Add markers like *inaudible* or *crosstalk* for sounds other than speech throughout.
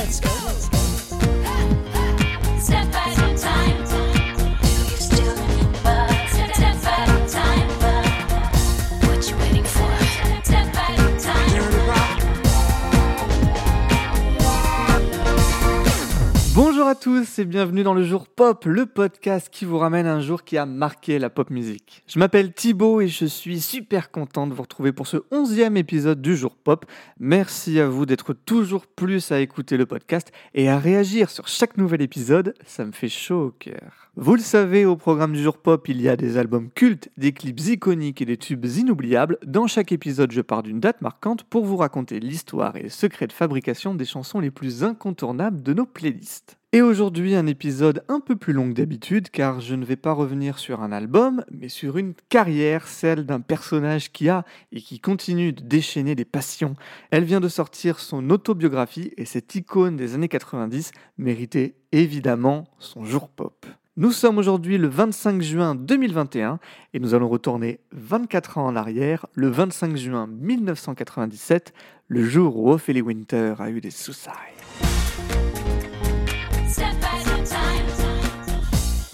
let's go. Step at a à tous et bienvenue dans le jour pop, le podcast qui vous ramène un jour qui a marqué la pop musique. Je m'appelle Thibaut et je suis super content de vous retrouver pour ce onzième épisode du jour pop. Merci à vous d'être toujours plus à écouter le podcast et à réagir sur chaque nouvel épisode, ça me fait chaud au cœur. Vous le savez, au programme du jour pop, il y a des albums cultes, des clips iconiques et des tubes inoubliables. Dans chaque épisode, je pars d'une date marquante pour vous raconter l'histoire et les secrets de fabrication des chansons les plus incontournables de nos playlists. Et aujourd'hui, un épisode un peu plus long que d'habitude, car je ne vais pas revenir sur un album, mais sur une carrière, celle d'un personnage qui a et qui continue de déchaîner des passions. Elle vient de sortir son autobiographie et cette icône des années 90 méritait évidemment son jour pop. Nous sommes aujourd'hui le 25 juin 2021 et nous allons retourner 24 ans en arrière, le 25 juin 1997, le jour où Ophélie Winter a eu des suicides.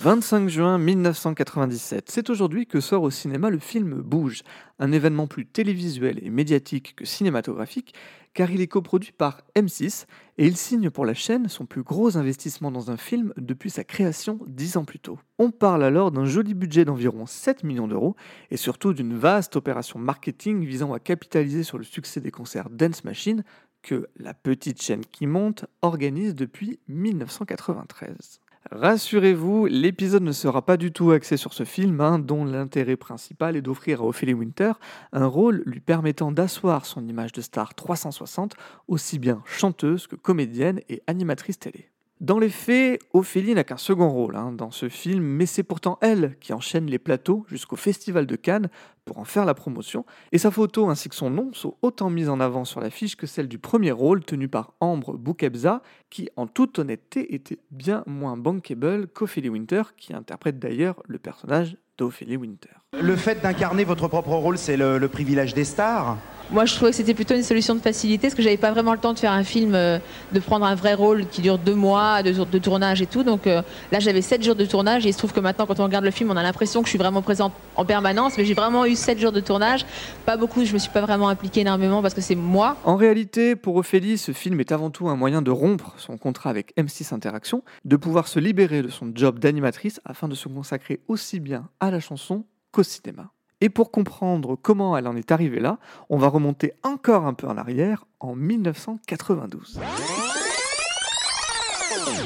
25 juin 1997, c'est aujourd'hui que sort au cinéma le film Bouge, un événement plus télévisuel et médiatique que cinématographique, car il est coproduit par M6 et il signe pour la chaîne son plus gros investissement dans un film depuis sa création dix ans plus tôt. On parle alors d'un joli budget d'environ 7 millions d'euros et surtout d'une vaste opération marketing visant à capitaliser sur le succès des concerts Dance Machine que la petite chaîne qui monte organise depuis 1993. Rassurez-vous, l'épisode ne sera pas du tout axé sur ce film, hein, dont l'intérêt principal est d'offrir à Ophélie Winter un rôle lui permettant d'asseoir son image de star 360, aussi bien chanteuse que comédienne et animatrice télé. Dans les faits, Ophélie n'a qu'un second rôle hein, dans ce film, mais c'est pourtant elle qui enchaîne les plateaux jusqu'au Festival de Cannes pour en faire la promotion, et sa photo ainsi que son nom sont autant mises en avant sur l'affiche que celle du premier rôle tenu par Ambre Boukebza, qui en toute honnêteté était bien moins bankable qu'Ophélie Winter, qui interprète d'ailleurs le personnage d'Ophélie Winter. Le fait d'incarner votre propre rôle, c'est le, le privilège des stars. Moi, je trouvais que c'était plutôt une solution de facilité, parce que j'avais pas vraiment le temps de faire un film, euh, de prendre un vrai rôle qui dure deux mois de, de tournage et tout. Donc euh, là, j'avais sept jours de tournage, et il se trouve que maintenant, quand on regarde le film, on a l'impression que je suis vraiment présente en permanence, mais j'ai vraiment eu sept jours de tournage. Pas beaucoup, je me suis pas vraiment impliquée énormément parce que c'est moi. En réalité, pour Ophélie, ce film est avant tout un moyen de rompre son contrat avec M6 Interaction, de pouvoir se libérer de son job d'animatrice afin de se consacrer aussi bien à la chanson qu'au cinéma. Et pour comprendre comment elle en est arrivée là, on va remonter encore un peu en arrière, en 1992.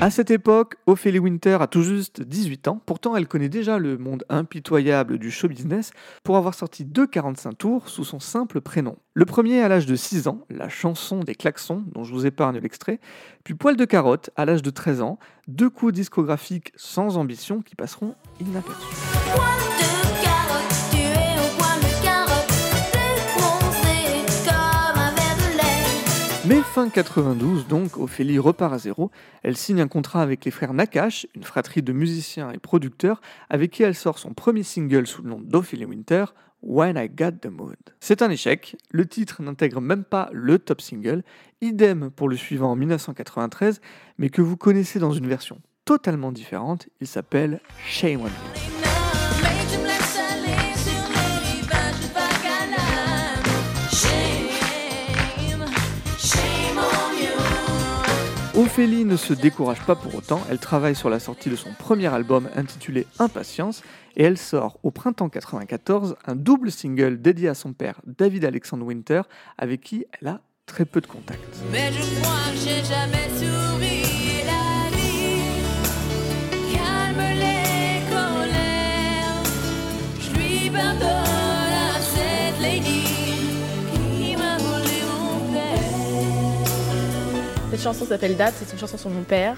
À cette époque, Ophélie Winter a tout juste 18 ans, pourtant elle connaît déjà le monde impitoyable du show business pour avoir sorti deux 45 tours sous son simple prénom. Le premier à l'âge de 6 ans, la chanson des klaxons, dont je vous épargne l'extrait, puis Poil de carotte à l'âge de 13 ans, deux coups discographiques sans ambition qui passeront inaperçus. Fin 92, donc, Ophélie repart à zéro. Elle signe un contrat avec les frères Nakash, une fratrie de musiciens et producteurs, avec qui elle sort son premier single sous le nom d'Ophélie Winter, When I Got the Mood. C'est un échec, le titre n'intègre même pas le top single, idem pour le suivant en 1993, mais que vous connaissez dans une version totalement différente, il s'appelle Shame on. Ophélie ne se décourage pas pour autant, elle travaille sur la sortie de son premier album intitulé Impatience et elle sort au printemps 94 un double single dédié à son père David Alexandre Winter avec qui elle a très peu de contact. Mais je crois que j'ai jamais souri. Calme les colères. Cette chanson s'appelle Date, c'est une chanson sur mon père.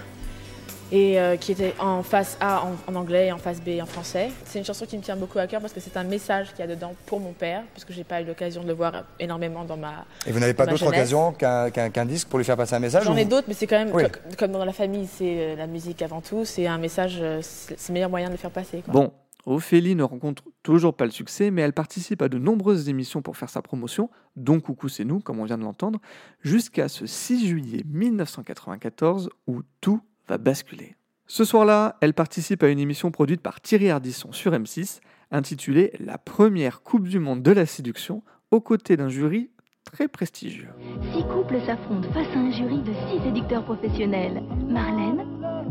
Et euh, qui était en face A en, en anglais et en face B en français. C'est une chanson qui me tient beaucoup à cœur parce que c'est un message qu'il y a dedans pour mon père, parce que j'ai pas eu l'occasion de le voir énormément dans ma. Et vous n'avez pas d'autre occasion qu'un qu'un- qu'un disque pour lui faire passer un message J'en ou ai vous- d'autres, mais c'est quand même Oui. comme dans la famille, c'est euh, la musique avant tout. C'est un message, euh, c'est c'est le meilleur moyen de le faire passer. quoi. Bon, Ophélie ne rencontre toujours pas le succès, mais elle participe à de nombreuses émissions pour faire sa promotion, dont Coucou c'est nous, comme on vient de l'entendre, jusqu'à ce 6 juillet 1994 où tout va basculer. Ce soir-là, elle participe à une émission produite par Thierry Ardisson sur M6, intitulée La première Coupe du Monde de la séduction, aux côtés d'un jury très prestigieux. Six couples s'affrontent face à un jury de six séducteurs professionnels. Marlène,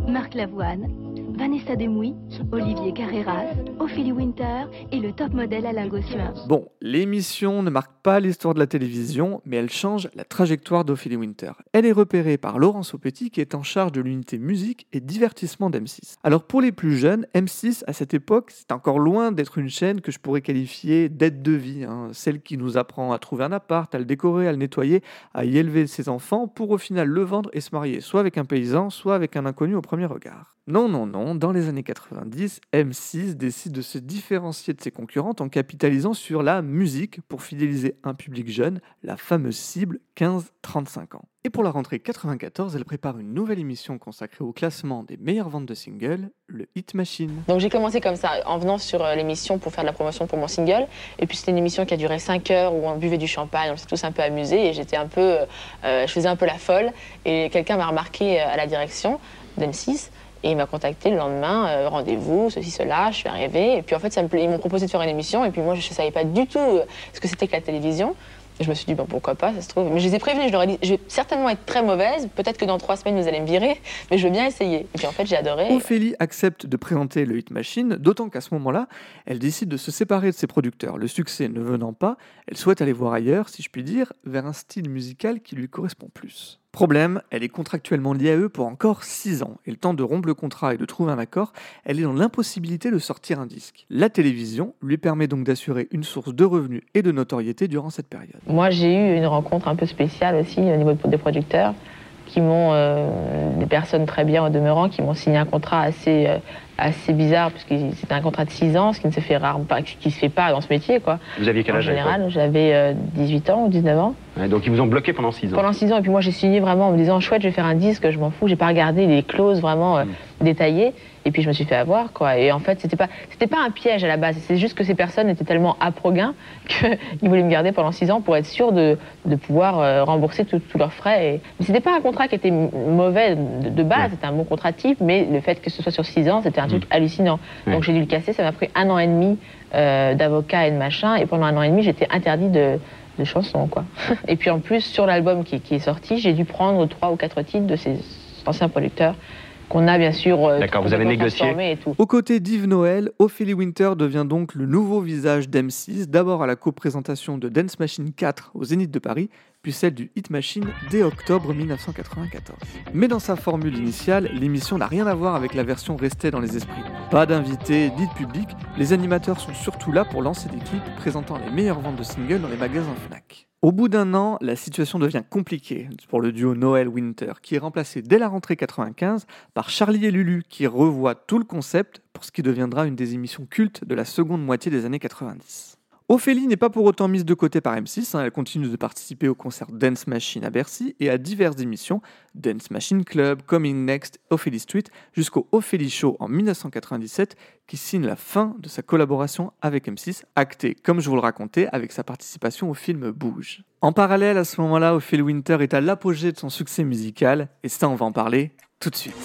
Marc Lavoine, Vanessa Demouy, Olivier Carreras, Ophélie Winter et le top modèle Alain Gossuin. Bon, l'émission ne marque pas l'histoire de la télévision, mais elle change la trajectoire d'Ophélie Winter. Elle est repérée par Laurence Aupetit qui est en charge de l'unité musique et divertissement d'M6. Alors pour les plus jeunes, M6 à cette époque, c'est encore loin d'être une chaîne que je pourrais qualifier d'aide de vie, hein. celle qui nous apprend à trouver un appart, à le décorer, à le nettoyer, à y élever ses enfants pour au final le vendre et se marier soit avec un paysan, soit avec un inconnu au premier regard. Non, non, non, dans les années 90, M6 décide de se différencier de ses concurrentes en capitalisant sur la musique pour fidéliser un public jeune, la fameuse cible 15-35 ans. Et pour la rentrée 94, elle prépare une nouvelle émission consacrée au classement des meilleures ventes de singles, le Hit Machine. Donc j'ai commencé comme ça, en venant sur euh, l'émission pour faire de la promotion pour mon single. Et puis c'était une émission qui a duré 5 heures où on buvait du champagne, on s'est tous un peu amusés et j'étais un peu, euh, euh, je faisais un peu la folle. Et quelqu'un m'a remarqué à la direction d'M6 et il m'a contacté le lendemain, euh, rendez-vous, ceci, cela, je suis arrivée. Et puis en fait, ils m'ont proposé de faire une émission et puis moi je ne savais pas du tout euh, ce que c'était que la télévision. Je me suis dit, bon, pourquoi pas, ça se trouve. Mais je les ai prévenus, je leur ai dit, je vais certainement être très mauvaise, peut-être que dans trois semaines vous allez me virer, mais je veux bien essayer. Et puis en fait, j'ai adoré. Ophélie accepte de présenter le Hit Machine, d'autant qu'à ce moment-là, elle décide de se séparer de ses producteurs. Le succès ne venant pas, elle souhaite aller voir ailleurs, si je puis dire, vers un style musical qui lui correspond plus. Problème, elle est contractuellement liée à eux pour encore 6 ans, et le temps de rompre le contrat et de trouver un accord, elle est dans l'impossibilité de sortir un disque. La télévision lui permet donc d'assurer une source de revenus et de notoriété durant cette période. Moi, j'ai eu une rencontre un peu spéciale aussi au niveau des producteurs qui m'ont, euh, des personnes très bien au demeurant, qui m'ont signé un contrat assez, euh, assez bizarre, puisque c'était un contrat de 6 ans, ce qui ne se fait pas- qui se fait pas dans ce métier, quoi. Vous aviez quel En âge l'époque général, j'avais euh, 18 ans ou 19 ans. Ouais, Donc ils vous ont bloqué pendant 6 ans. Pendant 6 ans, et puis moi j'ai signé vraiment en me disant chouette, je vais faire un disque, je m'en fous, j'ai pas regardé les clauses vraiment euh, détaillées, et puis je me suis fait avoir quoi. Et en fait, c'était pas, c'était pas un piège à la base, c'est juste que ces personnes étaient tellement à Proguin *laughs* qu'ils voulaient me garder pendant 6 ans pour être sûr de, de pouvoir euh, rembourser tous leurs frais. Et... Mais c'était pas un contrat qui était mauvais de, de base, Ouais. c'était un bon contrat type, mais le fait que ce soit sur 6 ans, c'était un truc hallucinant. Ouais. Donc j'ai dû le casser, ça m'a pris un an et demi euh, d'avocat et de machin, et pendant un an et demi, j'étais interdit de de chansons, quoi. *laughs* Et puis en plus, sur l'album qui, qui est sorti, j'ai dû prendre trois ou quatre titres de ces anciens producteurs qu'on a bien sûr euh, D'accord, vous avez négocié. et tout. Aux côtés d'Yves Noël, Ophélie Winter devient donc le nouveau visage d'M6, d'abord à la co-présentation de Dance Machine 4 au Zénith de Paris, puis celle du Hit Machine dès octobre 1994. Mais dans sa formule initiale, l'émission n'a rien à voir avec la version restée dans les esprits. Pas d'invités ni de public, les animateurs sont surtout là pour lancer des clips présentant les meilleures ventes de singles dans les magasins Fnac. Au bout d'un an, la situation devient compliquée pour le duo Noël-Winter, qui est remplacé dès la rentrée 95 par Charlie et Lulu, qui revoit tout le concept pour ce qui deviendra une des émissions cultes de la seconde moitié des années 90. Ophélie n'est pas pour autant mise de côté par M6, hein, elle continue de participer au concert Dance Machine à Bercy et à diverses émissions, Dance Machine Club, Coming Next, Ophélie Street, jusqu'au Ophélie Show en 1997, qui signe la fin de sa collaboration avec M6, actée, comme je vous le racontais, avec sa participation au film Bouge. En parallèle, à ce moment-là, Ophélie Winter est à l'apogée de son succès musical, et ça, on va en parler tout de suite.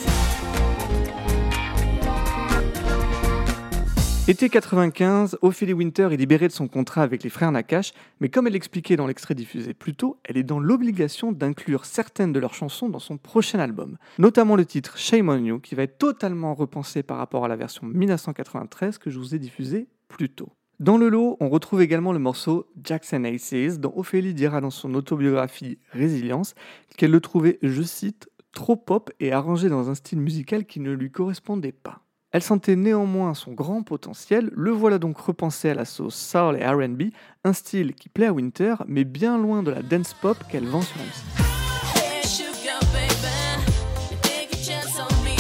Été 95, Ophélie Winter est libérée de son contrat avec les frères Nakache, mais comme elle l'expliquait dans l'extrait diffusé plus tôt, elle est dans l'obligation d'inclure certaines de leurs chansons dans son prochain album, notamment le titre Shame on You, qui va être totalement repensé par rapport à la version 1993 que je vous ai diffusée plus tôt. Dans le lot, on retrouve également le morceau Jackson Aces, dont Ophélie dira dans son autobiographie Résilience qu'elle le trouvait, je cite, trop pop et arrangé dans un style musical qui ne lui correspondait pas. Elle sentait néanmoins son grand potentiel, le voilà donc repensé à la sauce soul et RB, un style qui plaît à Winter, mais bien loin de la dance pop qu'elle vend sur M6. Hey, sugar baby, you take a chance on me.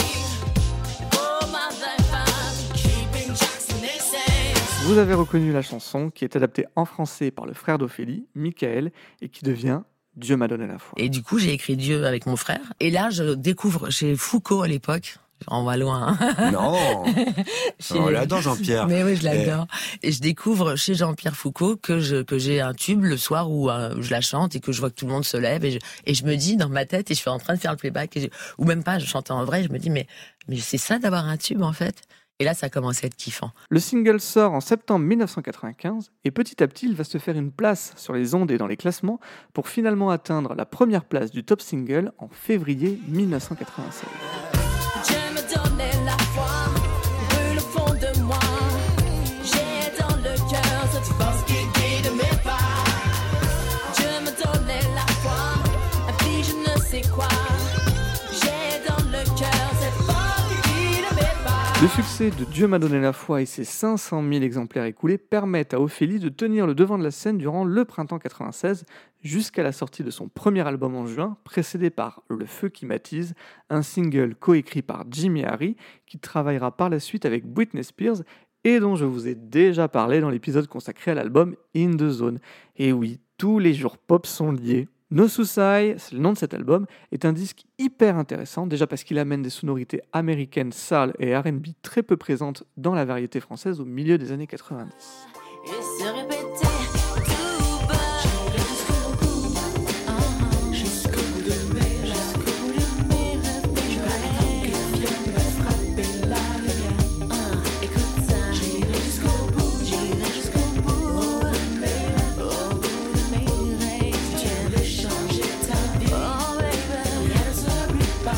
All my life I'm keeping Jackson they say. Vous avez reconnu la chanson qui est adaptée en français par le frère d'Ophélie, Michael, et qui devient Dieu m'a donné la foi. Et du coup, j'ai écrit Dieu avec mon frère. Et là, je découvre chez Foucault à l'époque On va loin. hein. Non *laughs* Chez- On l'adore, Jean-Pierre. Mais oui, je l'adore. Et je découvre chez Jean-Pierre Foucault que je que j'ai un tube le soir où euh, je la chante et que je vois que tout le monde se lève et je, et je me dis dans ma tête et je suis en train de faire le playback et je- ou même pas, je chante en vrai, je me dis mais mais c'est ça d'avoir un tube en fait. Et là, ça commence à être kiffant. Le single sort en septembre 1995 et petit à petit il va se faire une place sur les ondes et dans les classements pour finalement atteindre la première place du top single en février 1996. Le succès de Dieu m'a donné la foi et ses 500 000 exemplaires écoulés permettent à Ophélie de tenir le devant de la scène durant le printemps 96 jusqu'à la sortie de son premier album en juin, précédé par Le Feu qui m'attise, un single coécrit par Jimmy Harry qui travaillera par la suite avec Britney Spears et dont je vous ai déjà parlé dans l'épisode consacré à l'album In the Zone. Et oui, tous les jours pop sont liés. No Suicide, c'est le nom de cet album, est un disque hyper intéressant, déjà parce qu'il amène des sonorités américaines, soul et RB très peu présentes dans la variété française au milieu des années 90.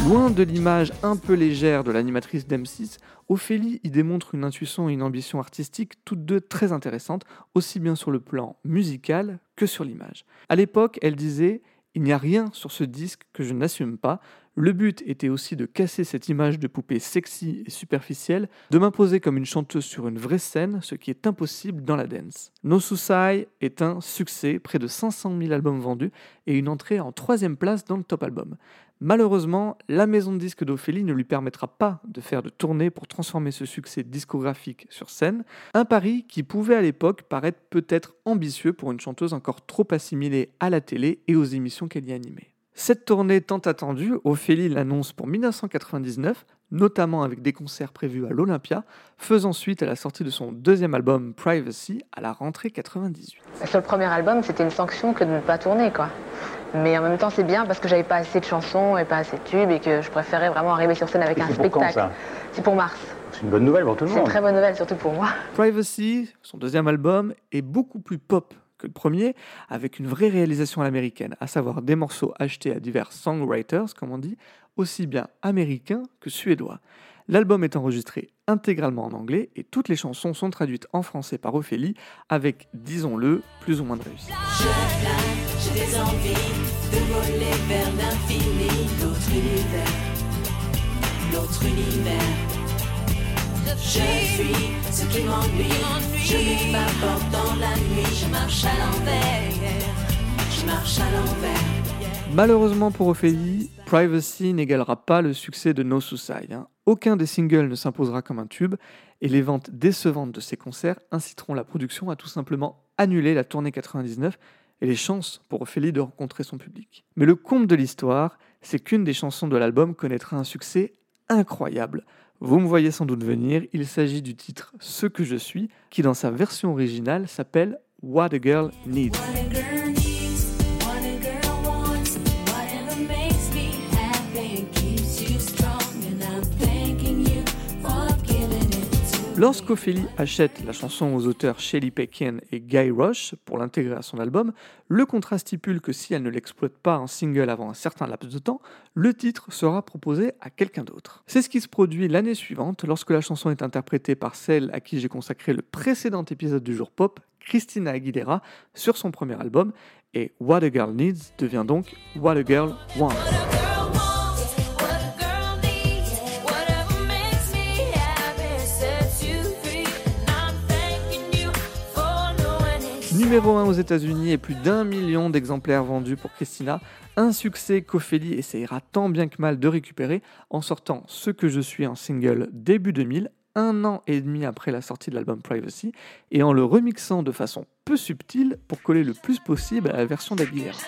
Loin de l'image un peu légère de l'animatrice d'M6, Ophélie y démontre une intuition et une ambition artistique toutes deux très intéressantes, aussi bien sur le plan musical que sur l'image. À l'époque, elle disait Il n'y a rien sur ce disque que je n'assume pas. Le but était aussi de casser cette image de poupée sexy et superficielle, de m'imposer comme une chanteuse sur une vraie scène, ce qui est impossible dans la dance. No Suicide est un succès, près de 500 000 albums vendus et une entrée en troisième place dans le top album. Malheureusement, la maison de disques d'Ophélie ne lui permettra pas de faire de tournée pour transformer ce succès discographique sur scène, un pari qui pouvait à l'époque paraître peut-être ambitieux pour une chanteuse encore trop assimilée à la télé et aux émissions qu'elle y animait. Cette tournée tant attendue, Ophélie l'annonce pour 1999, notamment avec des concerts prévus à l'Olympia, faisant suite à la sortie de son deuxième album Privacy à la rentrée 98. Sur le premier album, c'était une sanction que de ne pas tourner, quoi. Mais en même temps, c'est bien parce que j'avais pas assez de chansons et pas assez de tubes et que je préférais vraiment arriver sur scène avec un spectacle. C'est pour mars. C'est une bonne nouvelle pour tout le C'est une monde. très bonne nouvelle, surtout pour moi. Privacy, son deuxième album, est beaucoup plus pop que le premier, avec une vraie réalisation à l'américaine, à savoir des morceaux achetés à divers songwriters, comme on dit, aussi bien américains que suédois. L'album est enregistré intégralement en anglais et toutes les chansons sont traduites en français par Ophélie, avec, disons-le, plus ou moins de réussite. Je fly, j'ai des envies de voler vers l'infini, d'autres univers, d'autres univers. Je suis ce qui m'ennuie, je m'évapore dans la nuit, je marche à l'envers, je marche à l'envers. Malheureusement pour Ophélie, Privacy n'égalera pas le succès de No Suicide. hein. Aucun des singles ne s'imposera comme un tube, et les ventes décevantes de ces concerts inciteront la production à tout simplement annuler la tournée 99 et les chances pour Ophélie de rencontrer son public. Mais le comble de l'histoire, c'est qu'une des chansons de l'album connaîtra un succès incroyable. Vous me voyez sans doute venir, il s'agit du titre Ce que je suis, qui dans sa version originale s'appelle What a Girl Needs. Lorsqu'Ophélie achète la chanson aux auteurs Shelley Peckin et Guy Rush pour l'intégrer à son album, le contrat stipule que si elle ne l'exploite pas en single avant un certain laps de temps, le titre sera proposé à quelqu'un d'autre. C'est ce qui se produit l'année suivante lorsque la chanson est interprétée par celle à qui j'ai consacré le précédent épisode du jour pop, Christina Aguilera, sur son premier album, et What a Girl Needs devient donc. What a girl wants, Numéro 1 aux États-Unis et plus d'un million d'exemplaires vendus pour Christina, un succès qu'Ophélie essayera tant bien que mal de récupérer en sortant Ce que je suis en single début 2000, un an et demi après la sortie de l'album Privacy, et en le remixant de façon peu subtile pour coller le plus possible à la version d'Aguilera.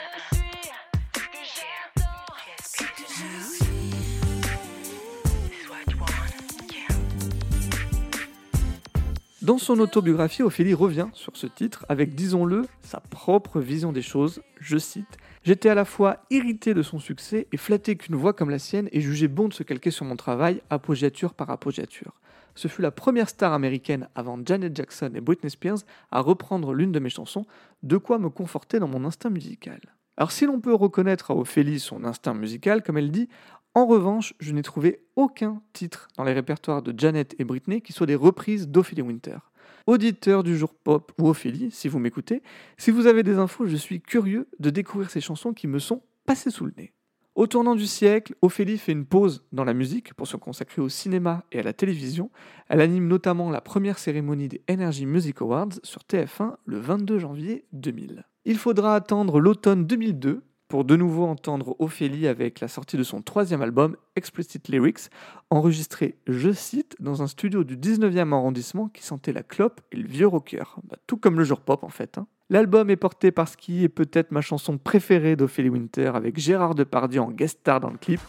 Dans son autobiographie, Ophélie revient sur ce titre avec, disons-le, sa propre vision des choses. Je cite J'étais à la fois irrité de son succès et flatté qu'une voix comme la sienne ait jugé bon de se calquer sur mon travail, appoggiature par appoggiature. Ce fut la première star américaine avant Janet Jackson et Britney Spears à reprendre l'une de mes chansons, de quoi me conforter dans mon instinct musical. Alors si l'on peut reconnaître à Ophélie son instinct musical, comme elle dit, en revanche, je n'ai trouvé aucun titre dans les répertoires de Janet et Britney qui soit des reprises d'Ophélie Winter. Auditeur du jour pop ou Ophélie, si vous m'écoutez, si vous avez des infos, je suis curieux de découvrir ces chansons qui me sont passées sous le nez. Au tournant du siècle, Ophélie fait une pause dans la musique pour se consacrer au cinéma et à la télévision. Elle anime notamment la première cérémonie des Energy Music Awards sur TF1 le 22 janvier 2000. Il faudra attendre l'automne 2002 pour de nouveau entendre Ophélie avec la sortie de son troisième album, Explicit Lyrics, enregistré, je cite, dans un studio du 19e arrondissement qui sentait la clope et le vieux rocker. Bah, tout comme le jour pop en fait. hein. L'album est porté par ce qui est peut-être ma chanson préférée d'Ophélie Winter avec Gérard Depardieu en guest star dans le clip,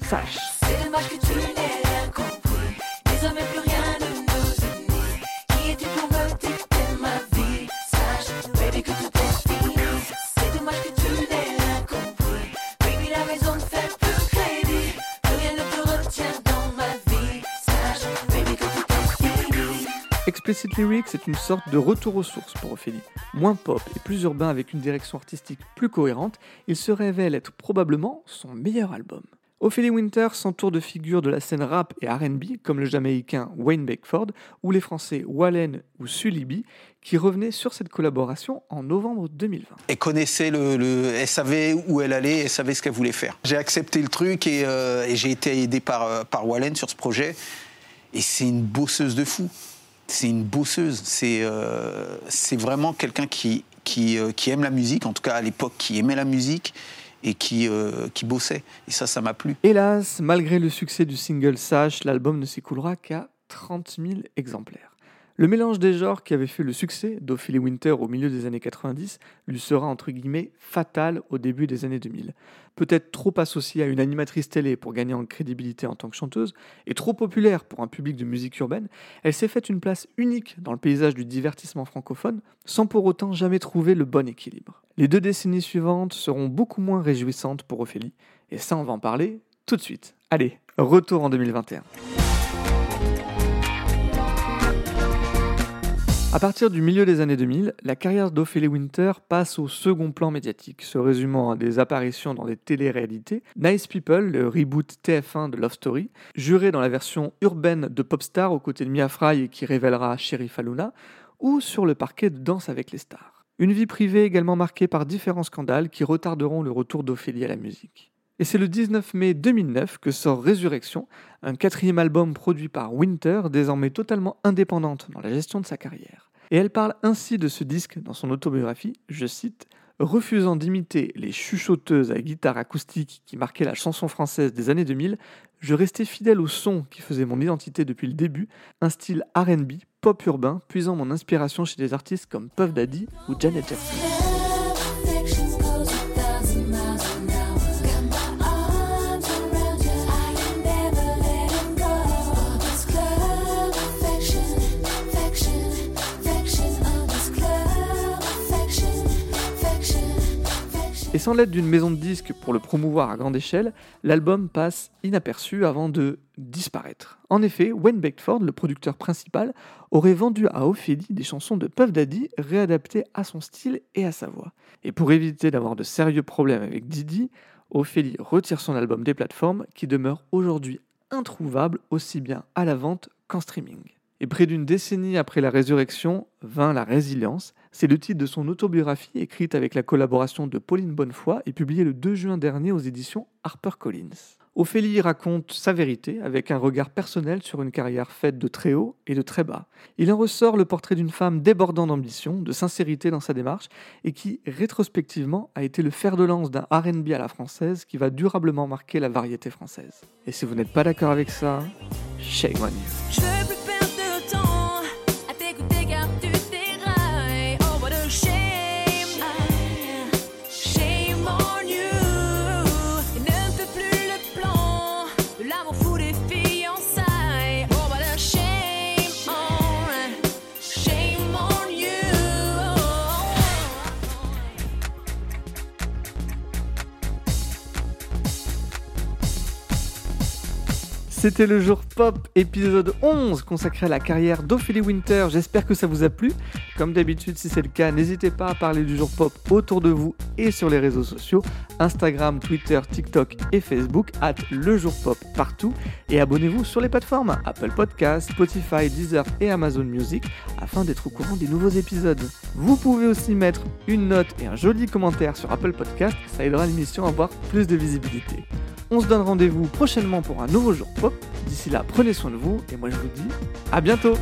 Sache. Explicit Lyrics est une sorte de retour aux sources pour Ophélie. Moins pop et plus urbain avec une direction artistique plus cohérente, il se révèle être probablement son meilleur album. Ophélie Winter s'entoure de figures de la scène rap et RB comme le jamaïcain Wayne Beckford ou les français Wallen ou Sulibi qui revenaient sur cette collaboration en novembre 2020. Elle connaissait le, le- elle savait où elle allait, elle savait ce qu'elle voulait faire. J'ai accepté le truc et, euh, j'ai été aidé par, euh, par Wallen sur ce projet. Et c'est une bosseuse de fou. C'est une bosseuse. C'est euh, vraiment quelqu'un euh, qui aime la musique, en tout cas à l'époque, qui aimait la musique et qui, euh, qui bossait. Et ça, ça m'a plu. Hélas, malgré le succès du single Sache, l'album ne s'écoulera qu'à 30 000 exemplaires. Le mélange des genres qui avait fait le succès d'Ophélie Winter au milieu des années 90 lui sera entre guillemets fatal au début des années 2000. Peut-être trop associée à une animatrice télé pour gagner en crédibilité en tant que chanteuse, et trop populaire pour un public de musique urbaine, elle s'est faite une place unique dans le paysage du divertissement francophone, sans pour autant jamais trouver le bon équilibre. Les deux décennies suivantes seront beaucoup moins réjouissantes pour Ophélie, et ça on va en parler tout de suite. Allez, retour en 2021. À partir du milieu des années 2000, la carrière d'Ophélie Winter passe au second plan médiatique, se résumant à des apparitions dans des téléréalités, Nice People, le reboot TF1 de Love Story, juré dans la version urbaine de Popstar aux côtés de Mia Fry qui révélera Sheriff Aluna, ou sur le parquet de Danse avec les stars. Une vie privée également marquée par différents scandales qui retarderont le retour d'Ophélie à la musique. Et c'est le 19 mai 2009 que sort Résurrection, un quatrième album produit par Winter, désormais totalement indépendante dans la gestion de sa carrière. Et elle parle ainsi de ce disque dans son autobiographie, je cite, Refusant d'imiter les chuchoteuses à guitare acoustique qui marquaient la chanson française des années 2000, je restais fidèle au son qui faisait mon identité depuis le début, un style RB, pop urbain, puisant mon inspiration chez des artistes comme Puff Daddy ou Janet Jackson. Et sans l'aide d'une maison de disques pour le promouvoir à grande échelle, l'album passe inaperçu avant de disparaître. En effet, Wayne Beckford, le producteur principal, aurait vendu à Ophélie des chansons de Puff Daddy réadaptées à son style et à sa voix. Et pour éviter d'avoir de sérieux problèmes avec Didi, Ophélie retire son album des plateformes qui demeure aujourd'hui introuvable aussi bien à la vente qu'en streaming. Et près d'une décennie après la résurrection vint la résilience. C'est le titre de son autobiographie écrite avec la collaboration de Pauline Bonnefoy et publiée le 2 juin dernier aux éditions HarperCollins. Ophélie raconte sa vérité avec un regard personnel sur une carrière faite de très haut et de très bas. Il en ressort le portrait d'une femme débordant d'ambition, de sincérité dans sa démarche et qui, rétrospectivement, a été le fer de lance d'un RB à la française qui va durablement marquer la variété française. Et si vous n'êtes pas d'accord avec ça, shame on you. C'était le jour pop épisode 11 consacré à la carrière d'Ophélie Winter. J'espère que ça vous a plu. Comme d'habitude, si c'est le cas, n'hésitez pas à parler du jour pop autour de vous et sur les réseaux sociaux Instagram, Twitter, TikTok et Facebook, at le jour pop partout. Et abonnez-vous sur les plateformes Apple Podcasts, Spotify, Deezer et Amazon Music afin d'être au courant des nouveaux épisodes. Vous pouvez aussi mettre une note et un joli commentaire sur Apple Podcast, ça aidera l'émission à avoir plus de visibilité. On se donne rendez-vous prochainement pour un nouveau jour pop. D'ici là, prenez soin de vous et moi je vous dis à bientôt.